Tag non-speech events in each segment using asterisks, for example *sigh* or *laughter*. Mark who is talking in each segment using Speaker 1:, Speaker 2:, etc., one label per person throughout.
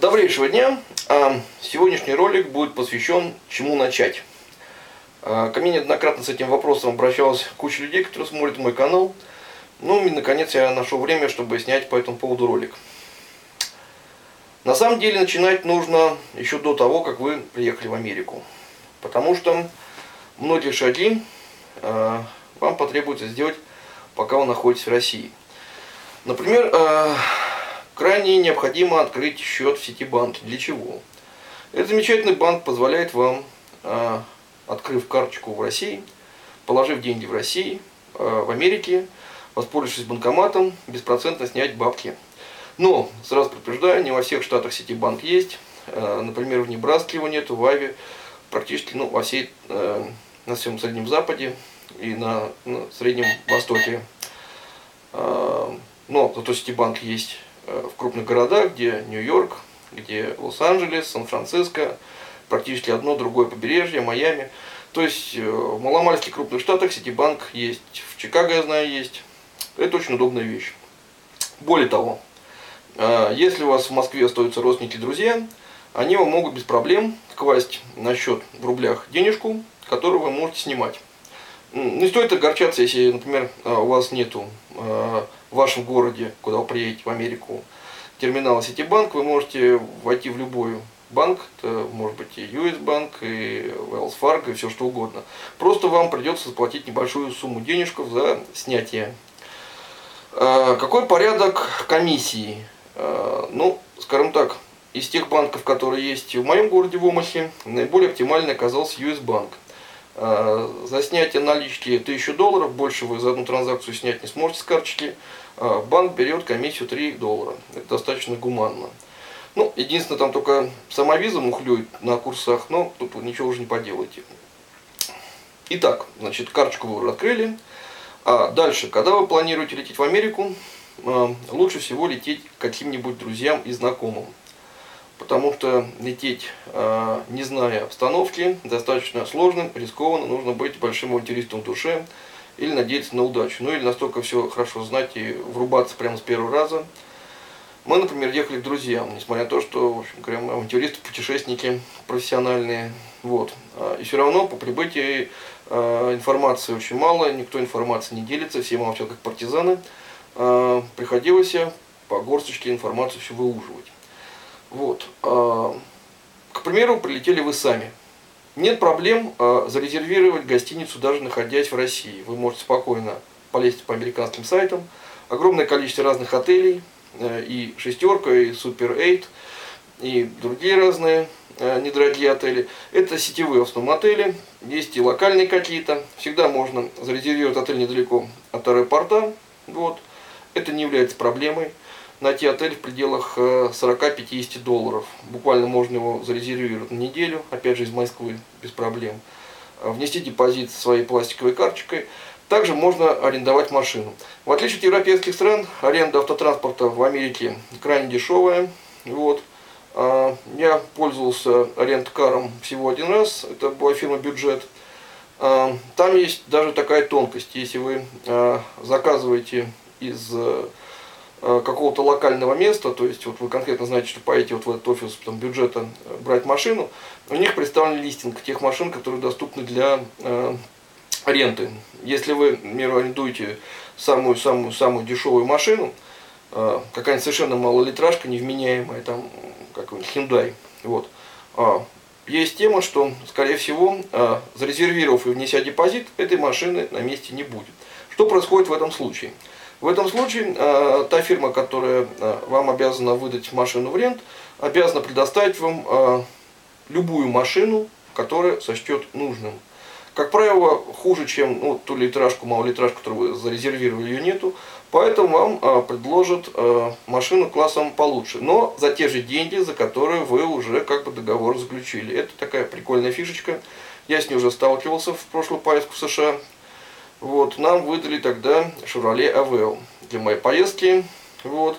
Speaker 1: Добрейшего дня! А, сегодняшний ролик будет посвящен чему начать. А, ко мне неоднократно с этим вопросом обращалась куча людей, которые смотрят мой канал. Ну и наконец я нашел время, чтобы снять по этому поводу ролик. На самом деле начинать нужно еще до того, как вы приехали в Америку. Потому что многие шаги а, вам потребуется сделать, пока вы находитесь в России. Например, крайне необходимо открыть счет в Ситибанке. Для чего? Этот замечательный банк позволяет вам, а, открыв карточку в России, положив деньги в России, а, в Америке, воспользовавшись банкоматом, беспроцентно снять бабки. Но, сразу предупреждаю, не во всех штатах Ситибанк есть. А, например, в Небраске его нету, в Аве, практически ну, во всей, на всем Среднем Западе и на, на Среднем Востоке. Но зато Ситибанк есть в крупных городах, где Нью-Йорк, где Лос-Анджелес, Сан-Франциско, практически одно, другое побережье, Майами. То есть э, в маломальских крупных штатах Ситибанк есть, в Чикаго, я знаю, есть. Это очень удобная вещь. Более того, э, если у вас в Москве остаются родственники друзья, они вам могут без проблем класть на счет в рублях денежку, которую вы можете снимать. Не стоит огорчаться, если, например, у вас нету в вашем городе, куда вы приедете в Америку, терминала Ситибанк, вы можете войти в любой банк, это может быть и US банк, и Wells Fargo, и все что угодно. Просто вам придется заплатить небольшую сумму денежков за снятие. А, какой порядок комиссии? А, ну, скажем так, из тех банков, которые есть в моем городе в Омахе, наиболее оптимальный оказался US банк. А, за снятие налички 1000 долларов, больше вы за одну транзакцию снять не сможете с карточки, а, банк берет комиссию 3 доллара. Это достаточно гуманно. Ну, единственное, там только сама виза мухлюет на курсах, но тут ничего уже не поделаете. Итак, значит, карточку вы открыли. А дальше, когда вы планируете лететь в Америку, а, лучше всего лететь к каким-нибудь друзьям и знакомым потому что лететь, а, не зная обстановки, достаточно сложно, рискованно, нужно быть большим авантюристом в душе или надеяться на удачу. Ну или настолько все хорошо знать и врубаться прямо с первого раза. Мы, например, ехали к друзьям, несмотря на то, что, в общем говоря, мы авантюристы, путешественники профессиональные. Вот. А, и все равно по прибытии а, информации очень мало, никто информации не делится, все молчат как партизаны. Приходилось по горсточке информацию все выуживать. Вот. А, к примеру, прилетели вы сами. Нет проблем а, зарезервировать гостиницу, даже находясь в России. Вы можете спокойно полезть по американским сайтам. Огромное количество разных отелей, э, и «шестерка», и «супер 8», и другие разные э, недорогие отели. Это сетевые в основном отели, есть и локальные какие-то. Всегда можно зарезервировать отель недалеко от аэропорта. Вот. Это не является проблемой найти отель в пределах 40-50 э, долларов. Буквально можно его зарезервировать на неделю, опять же из Москвы, без проблем. Э, внести депозит своей пластиковой карточкой. Также можно арендовать машину. В отличие от европейских стран, аренда автотранспорта в Америке крайне дешевая. Вот. А, я пользовался арендкаром всего один раз, это была фирма «Бюджет». А, там есть даже такая тонкость, если вы а, заказываете из Э, какого-то локального места, то есть вот вы конкретно знаете, что поедете вот в этот офис там, бюджета э, брать машину, у них представлен листинг тех машин, которые доступны для э, ренты. Если вы, например, арендуете самую-самую-самую дешевую машину, э, какая-нибудь совершенно малолитражка, невменяемая, там, какой-нибудь Hyundai, вот, э, есть тема, что, скорее всего, э, зарезервировав и внеся депозит, этой машины на месте не будет. Что происходит в этом случае? В этом случае э, та фирма, которая э, вам обязана выдать машину в рент, обязана предоставить вам э, любую машину, которая сочтет нужным. Как правило, хуже, чем ну, ту литражку, малолитражку, которую вы зарезервировали, ее нету. Поэтому вам э, предложат э, машину классом получше. Но за те же деньги, за которые вы уже как бы договор заключили. Это такая прикольная фишечка. Я с ней уже сталкивался в прошлую поездку в США. Вот, нам выдали тогда Chevrolet Aveo для моей поездки. Вот.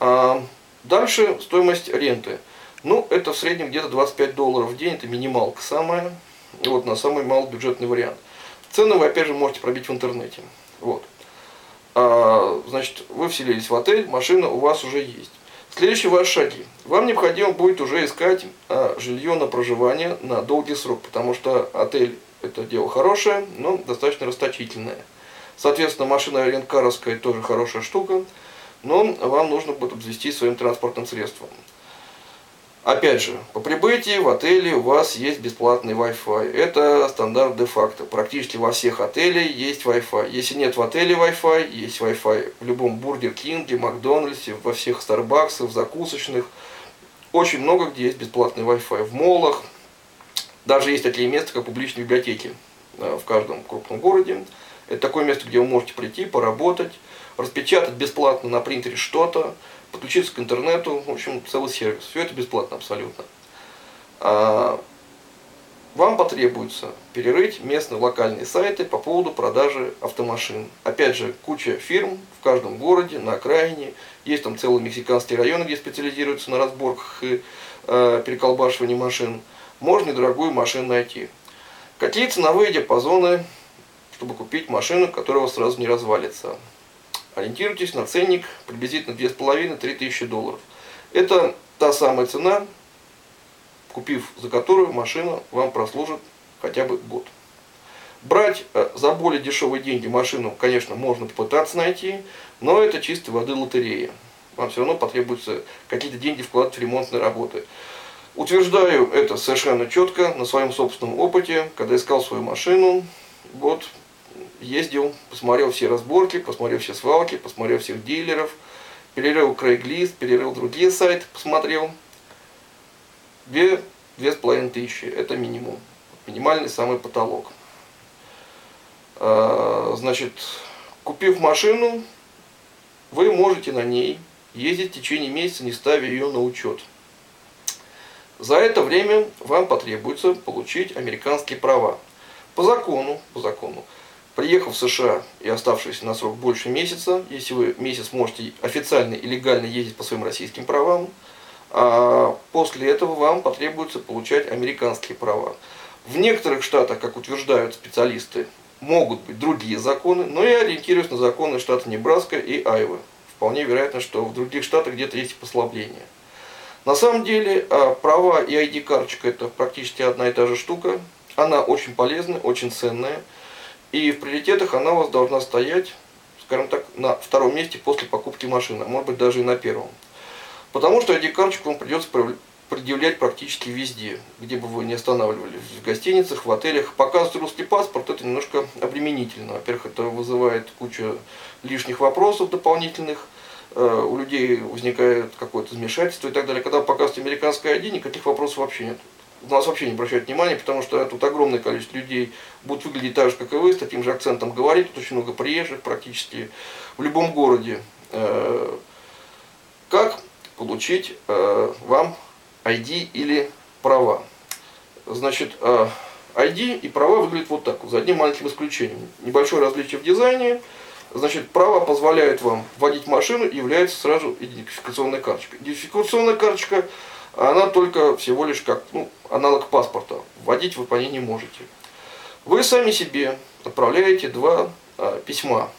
Speaker 1: А дальше стоимость ренты. Ну, это в среднем где-то 25 долларов в день, это минималка самая. Вот, на самый малобюджетный вариант. Цены вы опять же можете пробить в интернете. Вот. А, значит, вы вселились в отель, машина у вас уже есть. Следующие ваши шаги. вам необходимо будет уже искать а, жилье на проживание на долгий срок, потому что отель это дело хорошее, но достаточно расточительное. Соответственно, машина ренткаровская тоже хорошая штука, но вам нужно будет обзавестись своим транспортным средством. Опять же, по прибытии в отеле у вас есть бесплатный Wi-Fi. Это стандарт де-факто. Практически во всех отелях есть Wi-Fi. Если нет в отеле Wi-Fi, есть Wi-Fi в любом Бургер Кинге, Макдональдсе, во всех Старбаксах, закусочных. Очень много где есть бесплатный Wi-Fi. В молах. Даже есть такие места, как публичные библиотеки э, в каждом крупном городе. Это такое место, где вы можете прийти, поработать, распечатать бесплатно на принтере что-то, подключиться к интернету, в общем, целый сервис. Все это бесплатно абсолютно. А, вам потребуется перерыть местные локальные сайты по поводу продажи автомашин. Опять же, куча фирм в каждом городе, на окраине. Есть там целые мексиканские районы, где специализируются на разборках и э, переколбашивании машин. Можно недорогую машину найти. Какие ценовые диапазоны, чтобы купить машину, которая сразу не развалится? Ориентируйтесь на ценник приблизительно 2,5-3 тысячи долларов. Это та самая цена, купив за которую машина вам прослужит хотя бы год. Брать э, за более дешевые деньги машину, конечно, можно попытаться найти, но это чистой воды лотерея. Вам все равно потребуется какие-то деньги вкладывать в ремонтные работы. Утверждаю это совершенно четко на своем собственном опыте, когда искал свою машину. Вот ездил, посмотрел все разборки, посмотрел все свалки, посмотрел всех дилеров, перерыл Craigslist, перерыл другие сайты, посмотрел. Две, две с половиной тысячи, это минимум, минимальный самый потолок. А, значит, купив машину, вы можете на ней ездить в течение месяца, не ставя ее на учет. За это время вам потребуется получить американские права. По закону, по закону, Приехав в США и оставшись на срок больше месяца, если вы месяц можете официально и легально ездить по своим российским правам, а после этого вам потребуется получать американские права. В некоторых штатах, как утверждают специалисты, могут быть другие законы, но я ориентируюсь на законы штата Небраска и Айвы. Вполне вероятно, что в других штатах где-то есть послабления. На самом деле а, права и ID-карточка это практически одна и та же штука. Она очень полезная, очень ценная. И в приоритетах она у вас должна стоять, скажем так, на втором месте после покупки машины, а может быть даже и на первом. Потому что ID-карточку вам придется предъявлять практически везде, где бы вы не останавливались, в гостиницах, в отелях. Показывать русский паспорт это немножко обременительно. Во-первых, это вызывает кучу лишних вопросов дополнительных, у людей возникает какое-то замешательство и так далее. Когда вы показываете американское ID, никаких вопросов вообще нет на нас вообще не обращают внимания, потому что тут огромное количество людей будут выглядеть так же, как и вы, с таким же акцентом говорить. Тут очень много приезжих практически в любом городе. Э, как получить э, вам ID или права? Значит, ID э, и права выглядят вот так, за одним маленьким исключением. Небольшое различие в дизайне. Значит, права позволяют вам водить машину и является сразу идентификационная карточка. Идентификационная карточка она только всего лишь как ну, аналог паспорта. Вводить вы по ней не можете. Вы сами себе отправляете два э, письма.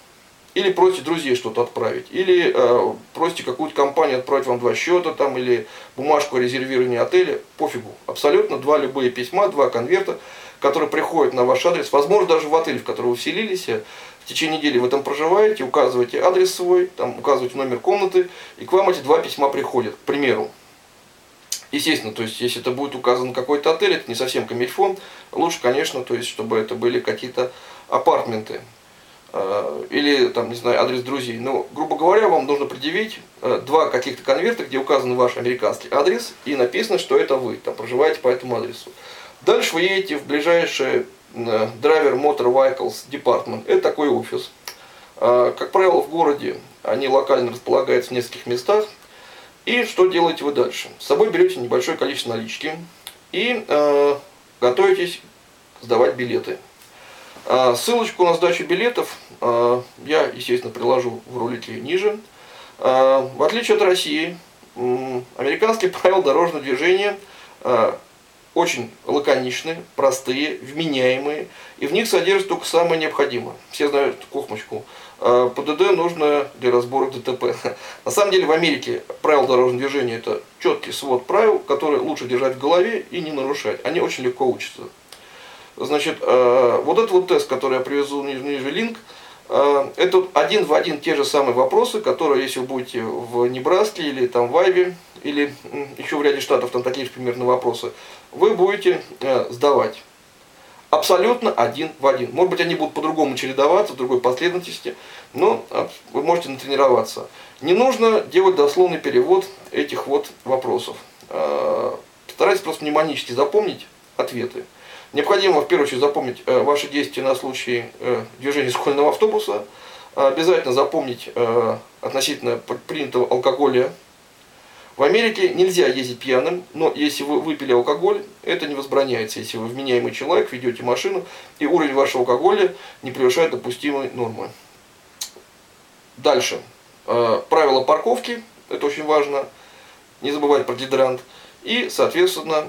Speaker 1: Или просите друзей что-то отправить. Или э, просите какую-то компанию отправить вам два счета там, или бумажку о резервировании отеля. Пофигу. Абсолютно два любые письма, два конверта, которые приходят на ваш адрес. Возможно, даже в отель, в который вы вселились. В течение недели вы там проживаете, указываете адрес свой, там указываете номер комнаты, и к вам эти два письма приходят. К примеру, Естественно, то есть, если это будет указан какой-то отель, это не совсем камильфон, лучше, конечно, то есть, чтобы это были какие-то апартменты э, или, там, не знаю, адрес друзей. Но, грубо говоря, вам нужно предъявить э, два каких-то конверта, где указан ваш американский адрес и написано, что это вы, там, проживаете по этому адресу. Дальше вы едете в ближайший э, Driver Motor Vehicles Department, это такой офис. Как правило, в городе они локально располагаются в нескольких местах, и что делаете вы дальше? С собой берете небольшое количество налички и э, готовитесь сдавать билеты. Э, ссылочку на сдачу билетов э, я, естественно, приложу в ролике ниже. Э, в отличие от России, э, американские *laughs* правила дорожного движения э, очень лаконичны, простые, вменяемые, и в них содержится только самое необходимое. Все знают кухмочку. э, ПДД нужно для разбора ДТП. *laughs* На самом деле в Америке правила дорожного движения это четкий свод правил, которые лучше держать в голове и не нарушать. Они очень легко учатся. Значит, э, вот этот вот тест, который я привезу ниже, ниже линк, э, это один в один те же самые вопросы, которые, если вы будете в Небраске или там в Айве, или еще в ряде штатов там такие же примерно вопросы, вы будете э, сдавать. Абсолютно один в один. Может быть, они будут по-другому чередоваться, в другой последовательности, но вы можете натренироваться. Не нужно делать дословный перевод этих вот вопросов. Старайтесь просто мнемонически запомнить ответы. Необходимо в первую очередь запомнить э, ваши действия на случай э, движения школьного автобуса. Обязательно запомнить э, относительно принятого алкоголя. В Америке нельзя ездить пьяным, но если вы выпили алкоголь, это не возбраняется. Если вы вменяемый человек, ведете машину, и уровень вашего алкоголя не превышает допустимой нормы. Дальше. Правила парковки, это очень важно. Не забывать про гидрант. И, соответственно,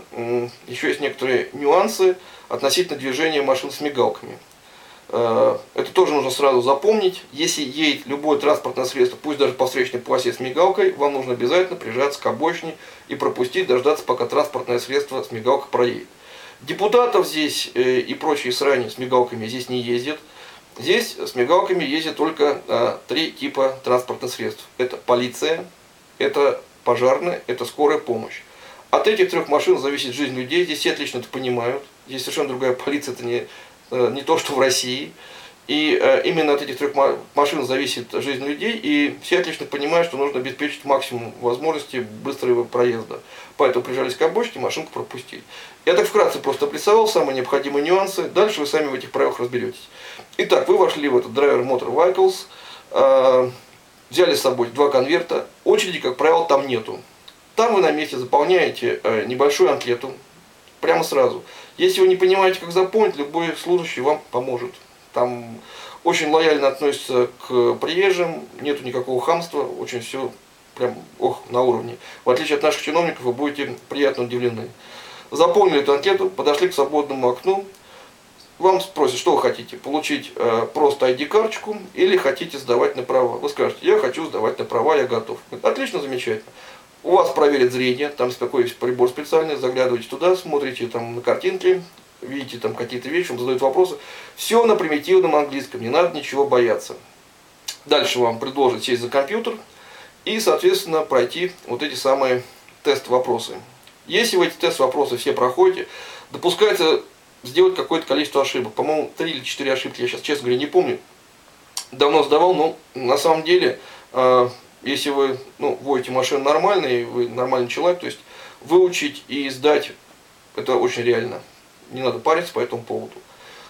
Speaker 1: еще есть некоторые нюансы относительно движения машин с мигалками. Э, это тоже нужно сразу запомнить. Если едет любое транспортное средство, пусть даже по встречной полосе с мигалкой, вам нужно обязательно прижаться к обочине и пропустить, дождаться, пока транспортное средство с мигалкой проедет. Депутатов здесь э, и прочие срани с мигалками здесь не ездят. Здесь с мигалками ездят только а, три типа транспортных средств. Это полиция, это пожарная, это скорая помощь. От этих трех машин зависит жизнь людей, здесь все отлично это понимают. Здесь совершенно другая полиция, это не, э, не то, что в России. И э, именно от этих трех машин зависит жизнь людей, и все отлично понимают, что нужно обеспечить максимум возможностей быстрого проезда. Поэтому прижались к обочине, машинку пропустили. Я так вкратце просто обрисовал самые необходимые нюансы, дальше вы сами в этих правилах разберетесь. Итак, вы вошли в этот Driver Motor Vehicles, э, взяли с собой два конверта, очереди, как правило, там нету. Там вы на месте заполняете э, небольшую анкету, прямо сразу. Если вы не понимаете, как заполнить, любой служащий вам поможет. Там очень лояльно относятся к приезжим, нету никакого хамства, очень все прям ох, на уровне. В отличие от наших чиновников, вы будете приятно удивлены. Заполнили эту анкету, подошли к свободному окну, вам спросят, что вы хотите, получить э, просто ID-карточку или хотите сдавать на права. Вы скажете, я хочу сдавать на права, я готов. Отлично, замечательно. У вас проверят зрение, там такой прибор специальный, заглядываете туда, смотрите там на картинки, видите там какие-то вещи, вам задают вопросы. Все на примитивном английском, не надо ничего бояться. Дальше вам предложат сесть за компьютер и, соответственно, пройти вот эти самые тест-вопросы. Если вы эти тест-вопросы все проходите, допускается сделать какое-то количество ошибок. По-моему, 3 или 4 ошибки, я сейчас, честно говоря, не помню. Давно сдавал, но на самом деле а, если вы ну, водите машину нормально, и вы нормальный человек, то есть выучить и сдать, это очень реально. Не надо париться по этому поводу.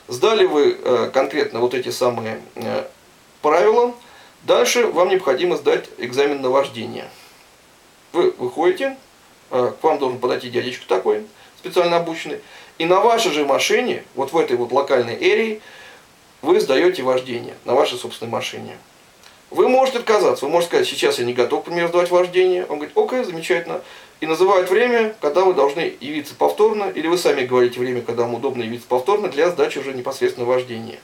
Speaker 1: Сдали вы э, конкретно вот эти самые э, правила, дальше вам необходимо сдать экзамен на вождение. Вы выходите, э, к вам должен подойти дядечка такой, специально обученный, и на вашей же машине, вот в этой вот локальной эрии, вы сдаете вождение на вашей собственной машине. Вы можете отказаться, вы можете сказать, сейчас я не готов, к примеру, сдавать вождение. Он говорит, окей, замечательно. И называют время, когда вы должны явиться повторно, или вы сами говорите время, когда вам удобно явиться повторно для сдачи уже непосредственно вождения.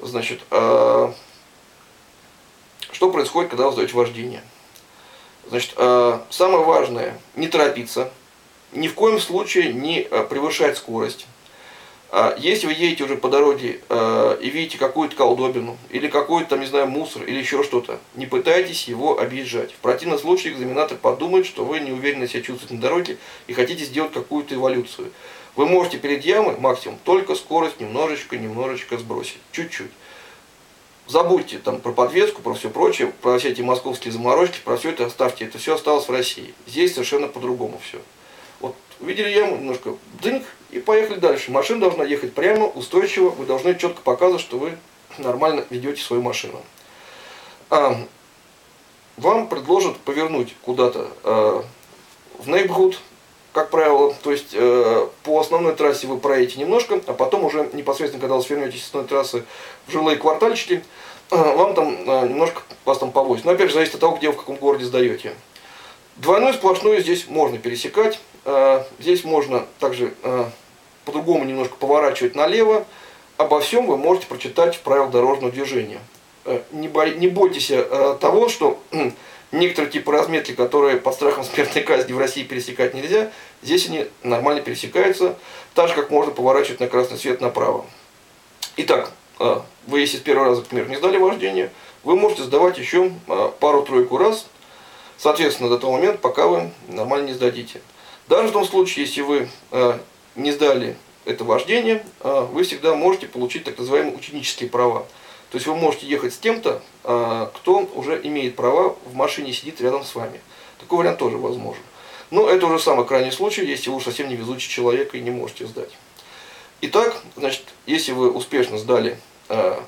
Speaker 1: Значит, э, что происходит, когда вы сдаете вождение? Значит, э, самое важное, не торопиться, ни в коем случае не э, превышать скорость. А если вы едете уже по дороге э, и видите какую-то колдобину, или какой-то, там, не знаю, мусор, или еще что-то, не пытайтесь его объезжать. В противном случае экзаменатор подумает, что вы не уверенно себя чувствуете на дороге и хотите сделать какую-то эволюцию. Вы можете перед ямой максимум только скорость немножечко-немножечко сбросить. Чуть-чуть. Забудьте там про подвеску, про все прочее, про все эти московские заморочки, про все это оставьте. Это все осталось в России. Здесь совершенно по-другому все. Вот увидели яму, немножко дынк, и поехали дальше. Машина должна ехать прямо, устойчиво, вы должны четко показывать, что вы нормально ведете свою машину. А, вам предложат повернуть куда-то э, в neighborhood, как правило, то есть э, по основной трассе вы проедете немножко, а потом уже непосредственно, когда вы свернетесь с основной трассы в жилые квартальчики, э, вам там э, немножко вас там повозят. Но опять же, зависит от того, где вы в каком городе сдаете. Двойную сплошную здесь можно пересекать, здесь можно также э, по-другому немножко поворачивать налево. Обо всем вы можете прочитать в правилах дорожного движения. не, бо, не бойтесь того, что некоторые типы разметки, которые под страхом смертной казни в России пересекать нельзя, здесь они нормально пересекаются, так же, как можно поворачивать на красный свет направо. Итак, вы если с первого раза, например, не сдали вождение, вы можете сдавать еще пару-тройку раз, соответственно, до того момента, пока вы нормально не сдадите. Даже в том случае, если вы не сдали это вождение, вы всегда можете получить так называемые ученические права. То есть вы можете ехать с тем-то, а, кто уже имеет права в машине сидит рядом с вами. Такой вариант тоже возможен. Но это уже самый крайний случай, если вы уж совсем невезучий человек и не можете сдать. Итак, значит, если вы успешно сдали э,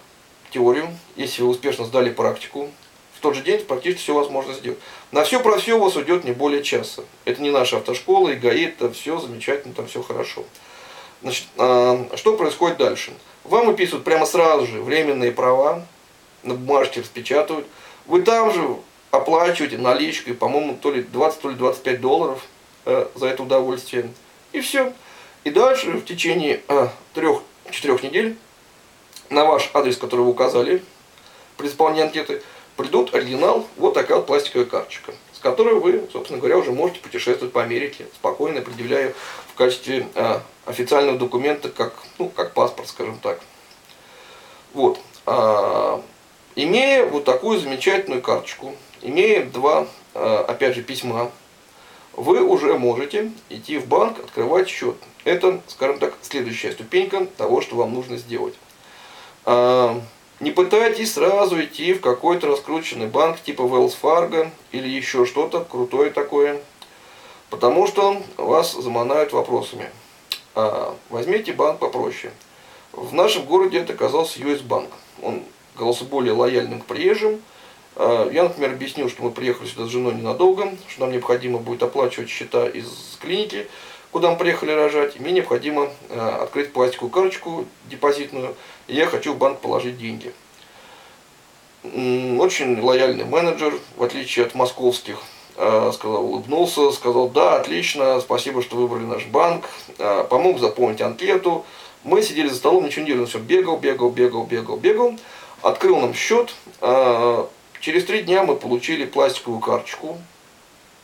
Speaker 1: теорию, если вы успешно сдали практику, в тот же день практически все возможно сделать. На все про все у вас уйдет не более часа. Это не наша автошкола и ГАИ, это все замечательно, там все хорошо. Значит, э, что происходит дальше? Вам выписывают прямо сразу же временные права, на бумажке распечатывают. Вы там же оплачиваете наличкой, по-моему, то ли 20, то ли 25 долларов э, за это удовольствие. И все. И дальше в течение э, трех-четырех недель на ваш адрес, который вы указали при исполнении анкеты, придут оригинал, вот такая вот пластиковая карточка, с которой вы, собственно говоря, уже можете путешествовать по Америке, спокойно предъявляя в качестве э, официального документа, как, ну, как паспорт, скажем так. Вот. А, имея вот такую замечательную карточку, имея два, а, опять же, письма, вы уже можете идти в банк, открывать счет. Это, скажем так, следующая ступенька того, что вам нужно сделать. Не пытайтесь сразу идти в какой-то раскрученный банк типа Wells Fargo или еще что-то крутое такое, потому что вас заманают вопросами. А, возьмите банк попроще. В нашем городе это оказался US банк. Он оказался более лояльным к приезжим. А, я, например, объяснил, что мы приехали сюда с женой ненадолго, что нам необходимо будет оплачивать счета из клиники, куда мы приехали рожать. Мне необходимо а, открыть пластиковую карточку депозитную, и я хочу в банк положить деньги. Очень лояльный менеджер, в отличие от московских Э, сказал, улыбнулся, сказал, да, отлично, спасибо, что выбрали наш банк, э, помог заполнить анкету. Мы сидели за столом, ничего не делали, все бегал, бегал, бегал, бегал, бегал, открыл нам счет. Э, через три дня мы получили пластиковую карточку,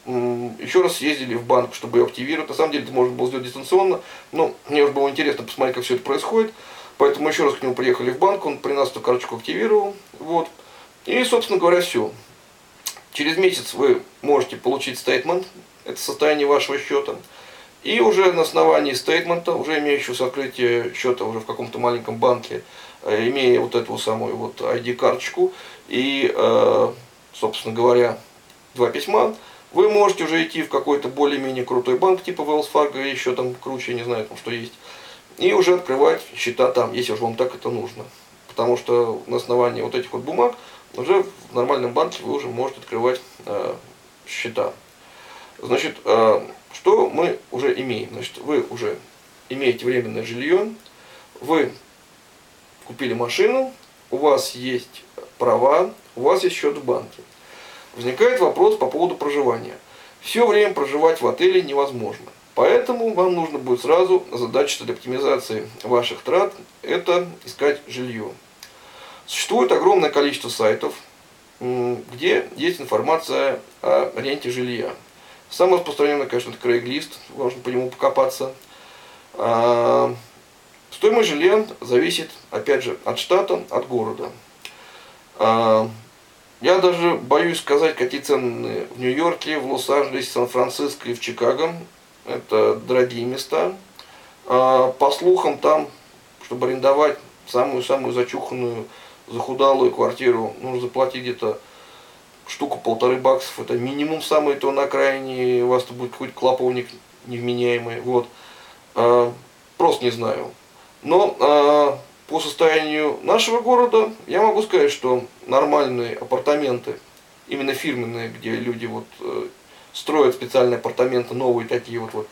Speaker 1: еще раз съездили в банк, чтобы ее активировать. На самом деле это можно было сделать дистанционно, но мне уже было интересно посмотреть, как все это происходит. Поэтому еще раз к нему приехали в банк, он при нас эту карточку активировал. Вот. И, собственно говоря, все. Через месяц вы можете получить стейтмент, это состояние вашего счета. И уже на основании стейтмента, уже имеющего открытие счета уже в каком-то маленьком банке, э, имея вот эту самую вот ID-карточку и, э, собственно говоря, два письма, вы можете уже идти в какой-то более-менее крутой банк, типа Wells Fargo, или еще там круче, не знаю, там что есть, и уже открывать счета там, если уж вам так это нужно. Потому что на основании вот этих вот бумаг уже в нормальном банке вы уже можете открывать э, счета. Значит, э, что мы уже имеем? Значит, вы уже имеете временное жилье, вы купили машину, у вас есть права, у вас есть счет в банке. Возникает вопрос по поводу проживания. Все время проживать в отеле невозможно. Поэтому вам нужно будет сразу задача для оптимизации ваших трат – это искать жилье. Существует огромное количество сайтов, где есть информация о ренте жилья. Самый распространенный, конечно, это Craigslist, можно по нему покопаться. А, стоимость жилья зависит, опять же, от штата, от города. Я даже боюсь сказать, какие цены в Нью-Йорке, в Лос-Анджелесе, Сан-Франциско и в Чикаго. Это дорогие места. А, по слухам, там, чтобы арендовать самую-самую зачуханную захудалую квартиру нужно заплатить где-то штуку полторы баксов, это минимум самый, то на окраине у вас -то будет какой-то клоповник невменяемый, вот. А, просто не знаю. Но а, по состоянию нашего города я могу сказать, что нормальные апартаменты, именно фирменные, где люди вот э, строят специальные апартаменты, новые такие вот, вот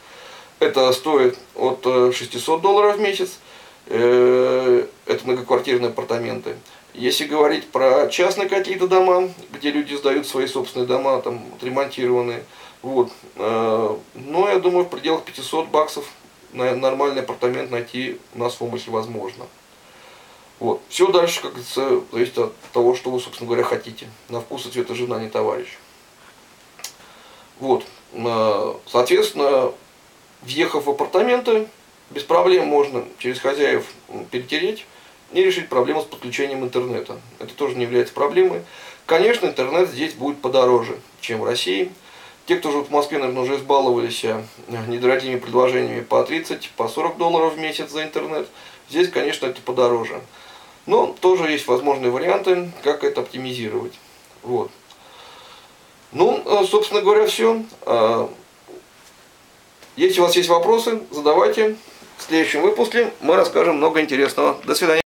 Speaker 1: это стоит от 600 э, долларов в месяц, э, это многоквартирные апартаменты. Если говорить про частные какие-то дома, где люди сдают свои собственные дома, там отремонтированные, вот, но я думаю, в пределах 500 баксов нормальный апартамент найти у нас в Омахе возможно. Вот. Все дальше, как говорится, зависит от того, что вы, собственно говоря, хотите. На вкус и цвет и жена не товарищ. Вот. Э, соответственно, въехав в апартаменты, без проблем можно через хозяев перетереть и решить проблему с подключением интернета. Это тоже не является проблемой. Конечно, интернет здесь будет подороже, чем в России. Те, кто живут в Москве, наверное, уже избаловались э, недорогими предложениями по 30, по 40 долларов в месяц за интернет. Здесь, конечно, это подороже. Но тоже есть возможные варианты, как это оптимизировать. Вот. Ну, э, собственно говоря, все. Э, если у вас есть вопросы, задавайте. В следующем выпуске мы расскажем много интересного. До свидания.